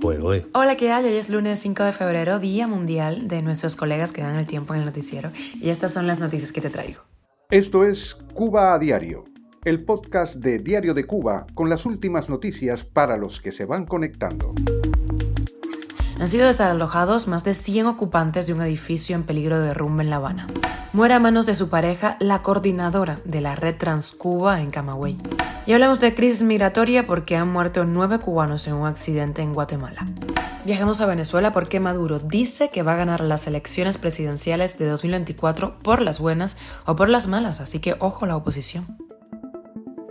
Hola, ¿qué hay? Hoy es lunes 5 de febrero, Día Mundial de nuestros colegas que dan el tiempo en el noticiero. Y estas son las noticias que te traigo. Esto es Cuba a Diario, el podcast de Diario de Cuba con las últimas noticias para los que se van conectando. Han sido desalojados más de 100 ocupantes de un edificio en peligro de derrumbe en La Habana. Muere a manos de su pareja la coordinadora de la red Transcuba en Camagüey. Y hablamos de crisis migratoria porque han muerto nueve cubanos en un accidente en Guatemala. Viajamos a Venezuela porque Maduro dice que va a ganar las elecciones presidenciales de 2024 por las buenas o por las malas, así que ojo la oposición.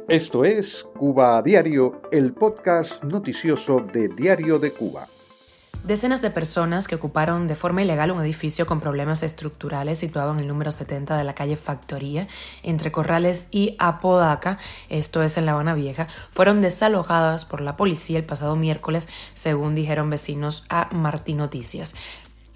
Esto es Cuba Diario, el podcast noticioso de Diario de Cuba. Decenas de personas que ocuparon de forma ilegal un edificio con problemas estructurales situado en el número 70 de la calle Factoría, entre Corrales y Apodaca, esto es en La Habana Vieja, fueron desalojadas por la policía el pasado miércoles, según dijeron vecinos a Martín Noticias.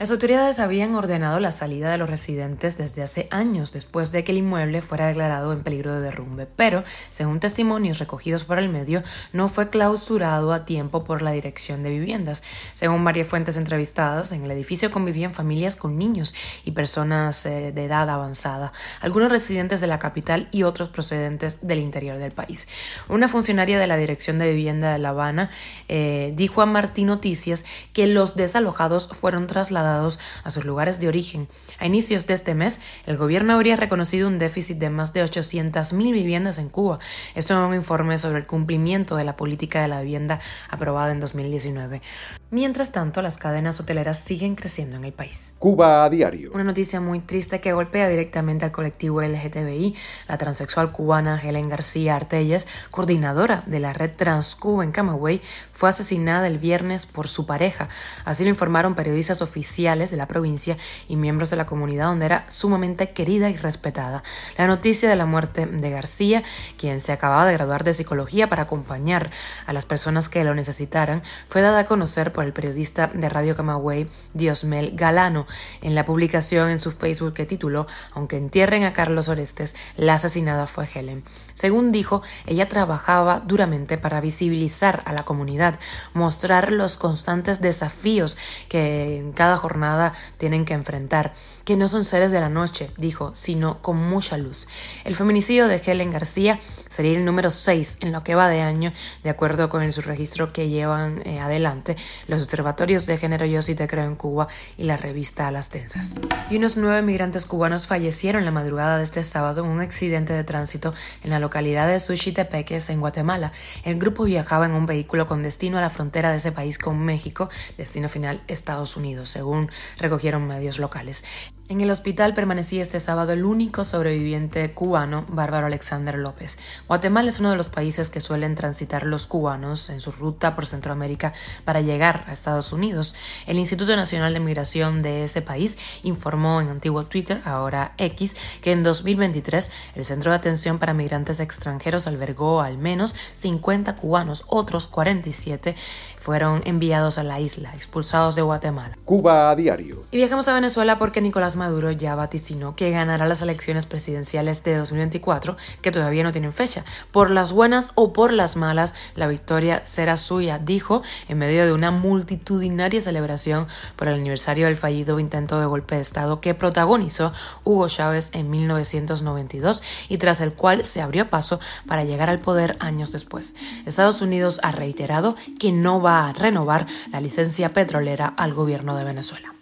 Las autoridades habían ordenado la salida de los residentes desde hace años después de que el inmueble fuera declarado en peligro de derrumbe, pero, según testimonios recogidos por el medio, no fue clausurado a tiempo por la Dirección de Viviendas. Según varias fuentes entrevistadas, en el edificio convivían familias con niños y personas eh, de edad avanzada, algunos residentes de la capital y otros procedentes del interior del país. Una funcionaria de la Dirección de Vivienda de La Habana eh, dijo a Martín Noticias que los desalojados fueron trasladados a sus lugares de origen. A inicios de este mes, el gobierno habría reconocido un déficit de más de 800.000 viviendas en Cuba. Esto en un informe sobre el cumplimiento de la política de la vivienda aprobada en 2019. Mientras tanto, las cadenas hoteleras siguen creciendo en el país. Cuba a diario. Una noticia muy triste que golpea directamente al colectivo LGTBI. La transexual cubana Helen García Artelles, coordinadora de la red Transcuba en Camagüey, fue asesinada el viernes por su pareja. Así lo informaron periodistas oficiales de la provincia y miembros de la comunidad donde era sumamente querida y respetada. La noticia de la muerte de García, quien se acababa de graduar de psicología para acompañar a las personas que lo necesitaran, fue dada a conocer por el periodista de Radio Camagüey, Diosmel Galano, en la publicación en su Facebook que tituló Aunque entierren a Carlos Orestes, la asesinada fue Helen. Según dijo, ella trabajaba duramente para visibilizar a la comunidad, mostrar los constantes desafíos que cada jornada tienen que enfrentar, que no son seres de la noche, dijo, sino con mucha luz. El feminicidio de Helen García sería el número 6 en lo que va de año, de acuerdo con el subregistro que llevan eh, adelante los observatorios de género Yo sí te creo en Cuba y la revista las Tensas. Y unos nueve migrantes cubanos fallecieron la madrugada de este sábado en un accidente de tránsito en la localidad de Suchitepeques, en Guatemala. El grupo viajaba en un vehículo con destino a la frontera de ese país con México, destino final Estados Unidos, según recogieron medios locales. En el hospital permanecía este sábado el único sobreviviente cubano, Bárbaro Alexander López. Guatemala es uno de los países que suelen transitar los cubanos en su ruta por Centroamérica para llegar a Estados Unidos. El Instituto Nacional de Migración de ese país informó en antiguo Twitter, ahora X, que en 2023 el Centro de Atención para Migrantes Extranjeros albergó al menos 50 cubanos, otros 47 fueron enviados a la isla, expulsados de Guatemala. Cuba a diario. Y viajamos a Venezuela porque Nicolás Maduro ya vaticinó que ganará las elecciones presidenciales de 2024, que todavía no tienen fecha. Por las buenas o por las malas, la victoria será suya, dijo en medio de una multitudinaria celebración por el aniversario del fallido intento de golpe de Estado que protagonizó Hugo Chávez en 1992 y tras el cual se abrió paso para llegar al poder años después. Estados Unidos ha reiterado que no va a renovar la licencia petrolera al gobierno de Venezuela.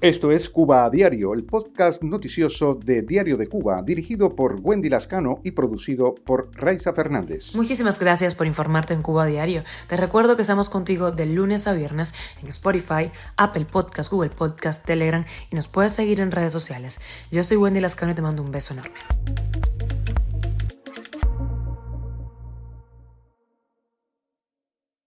Esto es Cuba a Diario, el podcast noticioso de Diario de Cuba, dirigido por Wendy Lascano y producido por Raiza Fernández. Muchísimas gracias por informarte en Cuba a Diario. Te recuerdo que estamos contigo de lunes a viernes en Spotify, Apple Podcast, Google Podcast, Telegram y nos puedes seguir en redes sociales. Yo soy Wendy Lascano y te mando un beso enorme.